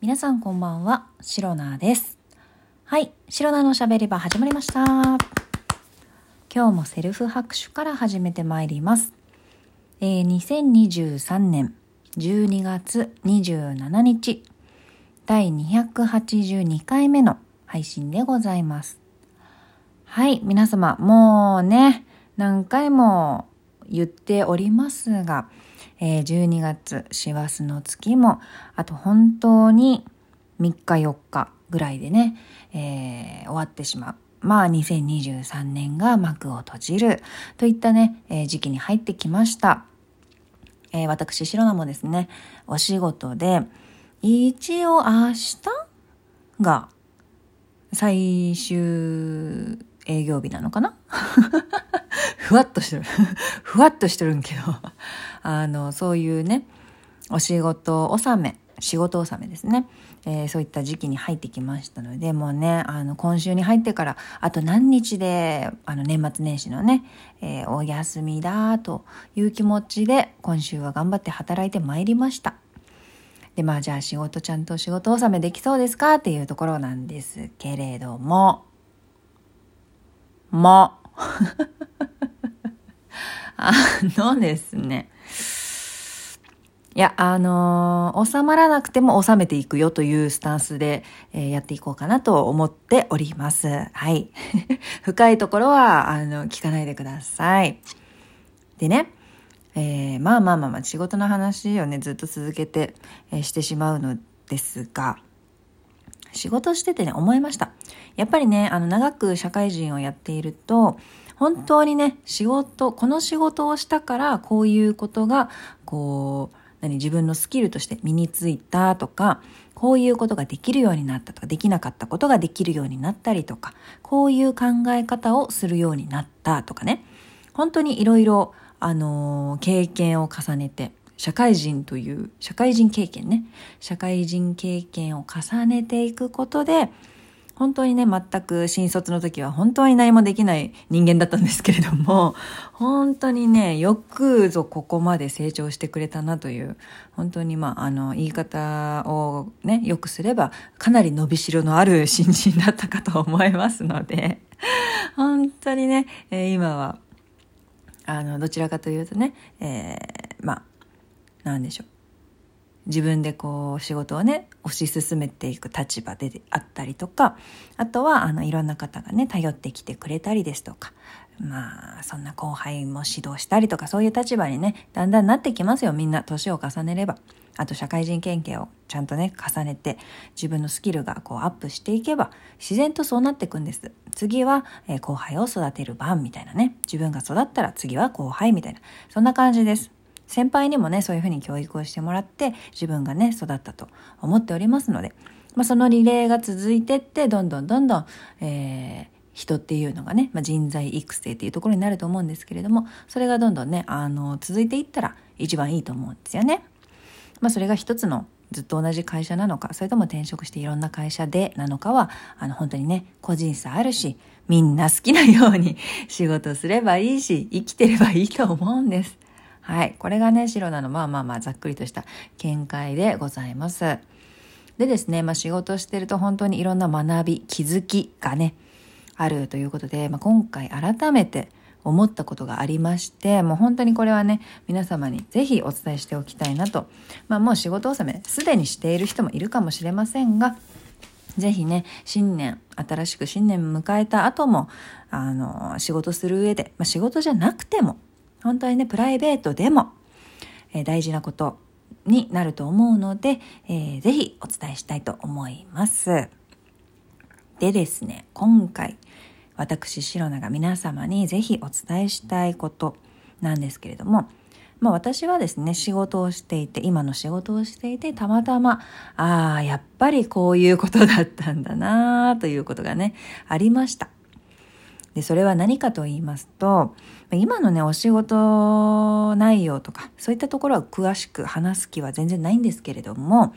皆さんこんばんは、シロナです。はい、シロナのしゃべり場始まりました。今日もセルフ拍手から始めてまいります。えー、2023年12月27日、第282回目の配信でございます。はい、皆様、もうね、何回も言っておりますが、えー、12月、師走の月も、あと本当に3日4日ぐらいでね、えー、終わってしまう。まあ2023年が幕を閉じるといったね、えー、時期に入ってきました。えー、私、白菜もですね、お仕事で、一応明日が最終営業日なのかな？ふわっとしてる。ふわっとしてるんけど。あの、そういうね、お仕事納め、仕事納めですね。えー、そういった時期に入ってきましたので、もうね、あの、今週に入ってから、あと何日で、あの、年末年始のね、えー、お休みだという気持ちで、今週は頑張って働いてまいりました。で、まあ、じゃあ仕事ちゃんと仕事納めできそうですかっていうところなんですけれども、も、あのですね、いや、あのー、収まらなくても収めていくよというスタンスで、えー、やっていこうかなと思っております。はい。深いところは、あの、聞かないでください。でね、えー、まあまあまあまあ、仕事の話をね、ずっと続けて、えしてしまうのですが、仕事しててね、思いました。やっぱりね、あの、長く社会人をやっていると、本当にね、仕事、この仕事をしたから、こういうことが、こう、何、自分のスキルとして身についたとか、こういうことができるようになったとか、できなかったことができるようになったりとか、こういう考え方をするようになったとかね、本当にいろいろ、あの、経験を重ねて、社会人という、社会人経験ね、社会人経験を重ねていくことで、本当にね、全く新卒の時は本当に何もできない人間だったんですけれども、本当にね、よくぞここまで成長してくれたなという、本当にまあ、あの、言い方をね、よくすれば、かなり伸びしろのある新人だったかと思いますので、本当にね、えー、今は、あの、どちらかというとね、えー、まあ、なんでしょう。自分でこう仕事をね推し進めていく立場であったりとかあとはあのいろんな方がね頼ってきてくれたりですとかまあそんな後輩も指導したりとかそういう立場にねだんだんなってきますよ。みんな年を重ねれば。あと社会人経験をちゃんとね重ねて自分のスキルがこうアップしていけば自然とそうなっていくんです。次は、え、後輩を育てる番みたいなね。自分が育ったら次は後輩みたいな。そんな感じです。先輩にもねそういうふうに教育をしてもらって自分がね育ったと思っておりますので、まあ、そのリレーが続いてってどんどんどんどん、えー、人っていうのがね、まあ、人材育成っていうところになると思うんですけれどもそれがどんどんねあの続いていったら一番いいと思うんですよね。まあ、それが一つのずっと同じ会社なのかそれとも転職していろんな会社でなのかはあの本当にね個人差あるしみんな好きなように仕事すればいいし生きてればいいと思うんです。はい。これがね、白なの、まあまあまあ、ざっくりとした見解でございます。でですね、まあ仕事してると本当にいろんな学び、気づきがね、あるということで、まあ、今回改めて思ったことがありまして、もう本当にこれはね、皆様にぜひお伝えしておきたいなと。まあもう仕事納め、すでにしている人もいるかもしれませんが、ぜひね、新年、新しく新年迎えた後も、あの、仕事する上で、まあ仕事じゃなくても、本当にね、プライベートでも、えー、大事なことになると思うので、えー、ぜひお伝えしたいと思います。でですね、今回、私、白菜が皆様にぜひお伝えしたいことなんですけれども、まあ私はですね、仕事をしていて、今の仕事をしていて、たまたま、ああ、やっぱりこういうことだったんだなということがね、ありました。で、それは何かと言いますと、今のね、お仕事内容とか、そういったところは詳しく話す気は全然ないんですけれども、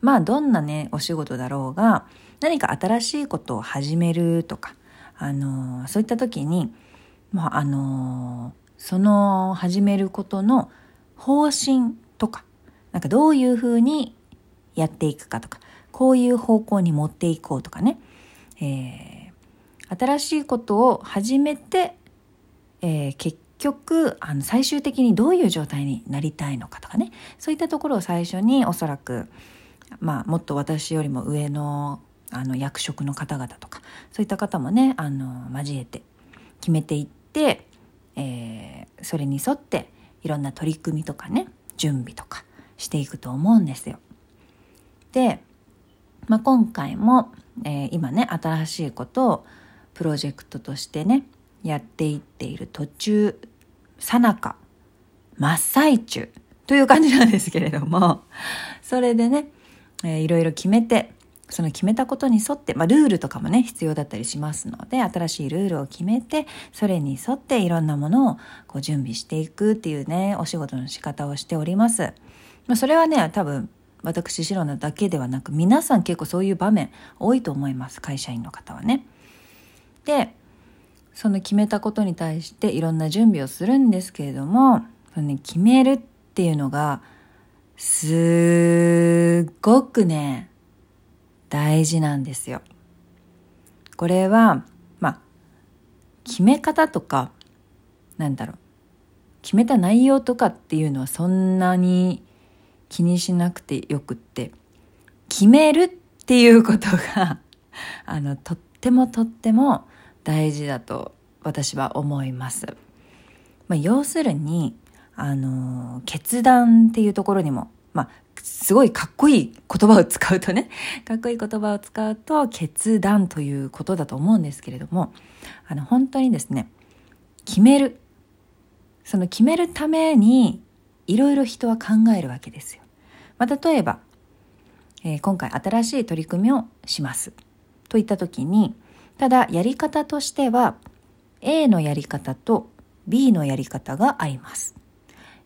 まあ、どんなね、お仕事だろうが、何か新しいことを始めるとか、あの、そういった時に、まあ、あの、その始めることの方針とか、なんかどういうふうにやっていくかとか、こういう方向に持っていこうとかね、えー、新しいことを始めて、えー、結局あの最終的にどういう状態になりたいのかとかねそういったところを最初におそらく、まあ、もっと私よりも上のあの役職の方々とかそういった方もねあの交えて決めていって、えー、それに沿っていろんな取り組みとかね準備とかしていくと思うんですよ。で、まあ、今回も、えー、今ね新しいことをプロジェクトとしてねやっていっている途中さなか真っ最中という感じなんですけれどもそれでね、えー、いろいろ決めてその決めたことに沿って、まあ、ルールとかもね必要だったりしますので新しいルールを決めてそれに沿っていろんなものをこう準備していくっていうねお仕事の仕方をしております。まあ、それはね多分私白菜だけではなく皆さん結構そういう場面多いと思います会社員の方はね。でその決めたことに対していろんな準備をするんですけれどもその、ね、決めるっていうのがすっごくね大事なんですよ。これは、まあ、決め方とか、なんだろう、決めた内容とかっていうのはそんなに気にしなくてよくって、決めるっていうことが、あの、とってもとっても大事だと私は思います。まあ、要するに、あの、決断っていうところにも、まあ、すごいかっこいい言葉を使うとね、かっこいい言葉を使うと決断ということだと思うんですけれども、あの、本当にですね、決める。その決めるために、いろいろ人は考えるわけですよ。まあ、例えば、えー、今回新しい取り組みをします。といった時に、ただやり方としては、A のやり方と B のやり方が合います。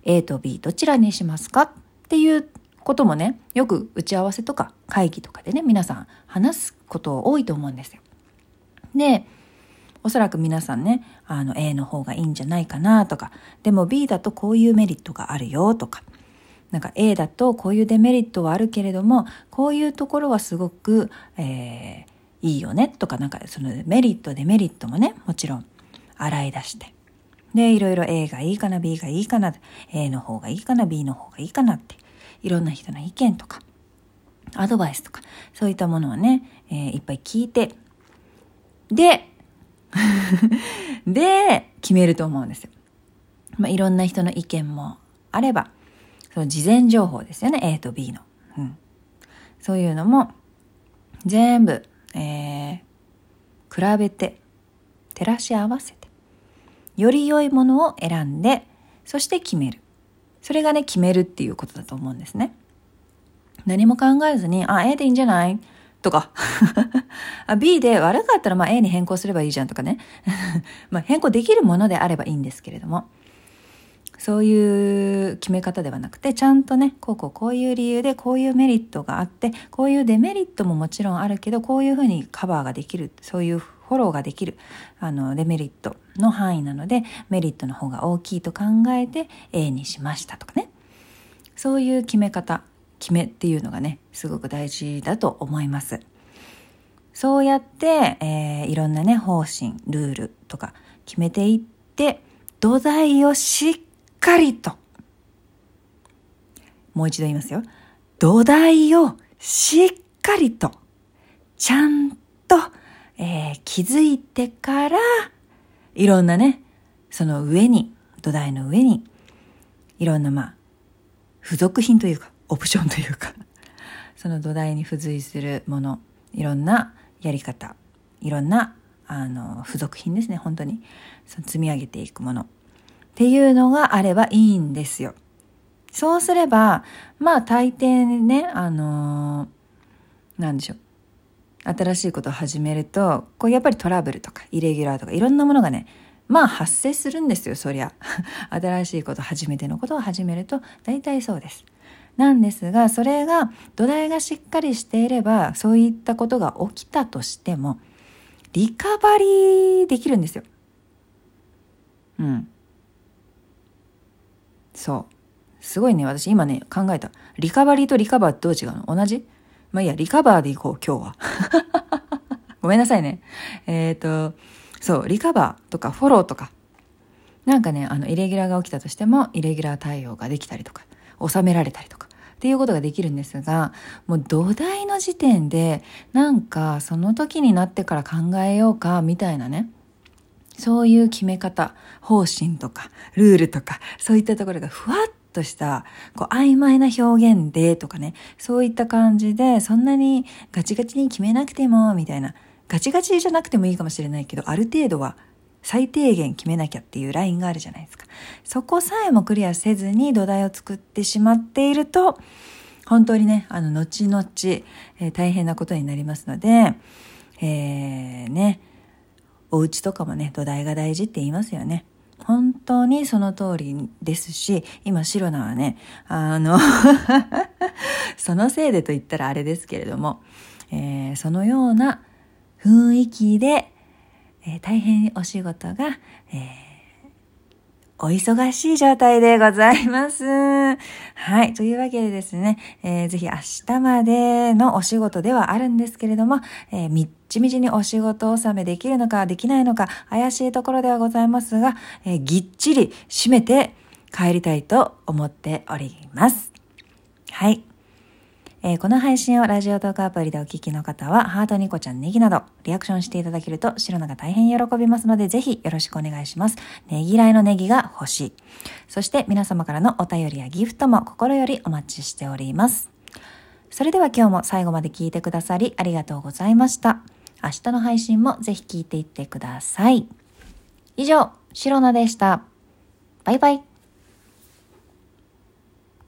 A と B どちらにしますか？っていうこともね、よく打ち合わせとか会議とかでね、皆さん話すこと多いと思うんですよ。で、おそらく皆さんね、あの A の方がいいんじゃないかなとか、でも B だとこういうメリットがあるよとか、なんか A だとこういうデメリットはあるけれども、こういうところはすごく、えー、いいよねとか、なんかそのメリット、デメリットもね、もちろん洗い出して。で、いろいろ A がいいかな、B がいいかな、A の方がいいかな、B の方がいいかなっていろんな人の意見とか、アドバイスとか、そういったものをね、えー、いっぱい聞いて、で、で、決めると思うんですよ。まあ、いろんな人の意見もあれば、その事前情報ですよね、A と B の。うん。そういうのも、全部、えー、比べて、照らし合わせて、より良いものを選んで、そして決める。それがね、決めるっていうことだと思うんですね。何も考えずに、あ、A でいいんじゃない？とか あ、B で悪かったらまあ A に変更すればいいじゃんとかね。まあ変更できるものであればいいんですけれども。そういう決め方ではなくて、ちゃんとね、こうこうこういう理由でこういうメリットがあって、こういうデメリットももちろんあるけど、こういうふうにカバーができる、そういうフォローができる、あの、デメリットの範囲なので、メリットの方が大きいと考えて A にしましたとかね。そういう決め方、決めっていうのがね、すごく大事だと思います。そうやって、えー、いろんなね、方針、ルールとか決めていって、土台をしっかりと、もう一度言いますよ。土台をしっかりと、ちゃんと、えー、気づいてから、いろんなね、その上に、土台の上に、いろんなまあ、付属品というか、オプションというか、その土台に付随するもの、いろんなやり方、いろんな、あの、付属品ですね、本当に。その積み上げていくもの。っていうのがあればいいんですよ。そうすれば、まあ大抵ね、あのー、なんでしょう。新しいことを始めると、こうやっぱりトラブルとかイレギュラーとかいろんなものがね、まあ発生するんですよ、そりゃ。新しいこと、初めてのことを始めると、大体そうです。なんですが、それが土台がしっかりしていれば、そういったことが起きたとしても、リカバリーできるんですよ。うん。そう。すごいね、私今ね、考えた。リカバリーとリカバーってどう違うの？同じ？まあいいや、リカバーでいこう、今日は。ごめんなさいね。えっ、ー、と、そう、リカバーとかフォローとか、なんかね、あの、イレギュラーが起きたとしても、イレギュラー対応ができたりとか、収められたりとか、っていうことができるんですが、もう土台の時点で、なんかその時になってから考えようか、みたいなね。そういう決め方、方針とか、ルールとか、そういったところがふわっとした、こう、曖昧な表現でとかね、そういった感じで、そんなにガチガチに決めなくても、みたいな。ガチガチじゃなくてもいいかもしれないけど、ある程度は最低限決めなきゃっていうラインがあるじゃないですか。そこさえもクリアせずに土台を作ってしまっていると、本当にね、あの、後々、えー、大変なことになりますので、えー、ね、お家とかもね、土台が大事って言いますよね。本当にその通りですし、今、シロナはね、あの そのせいでと言ったらあれですけれども、えー、そのような雰囲気で、えー、大変お仕事が、えー、お忙しい状態でございます。はい。というわけでですね、えー、ぜひ明日までのお仕事ではあるんですけれども、えー、みっちみちにお仕事納めできるのかできないのか怪しいところではございますが、えー、ぎっちり締めて帰りたいと思っております。はい。えー、この配信をラジオトークアプリでお聞きの方は、ハートニコちゃんネギなど、リアクションしていただけると、白菜が大変喜びますので、ぜひよろしくお願いします。ねぎらいのネギが欲しい。そして皆様からのお便りやギフトも心よりお待ちしております。それでは今日も最後まで聞いてくださりありがとうございました。明日の配信もぜひ聞いていってください。以上、白菜でした。バイバイ。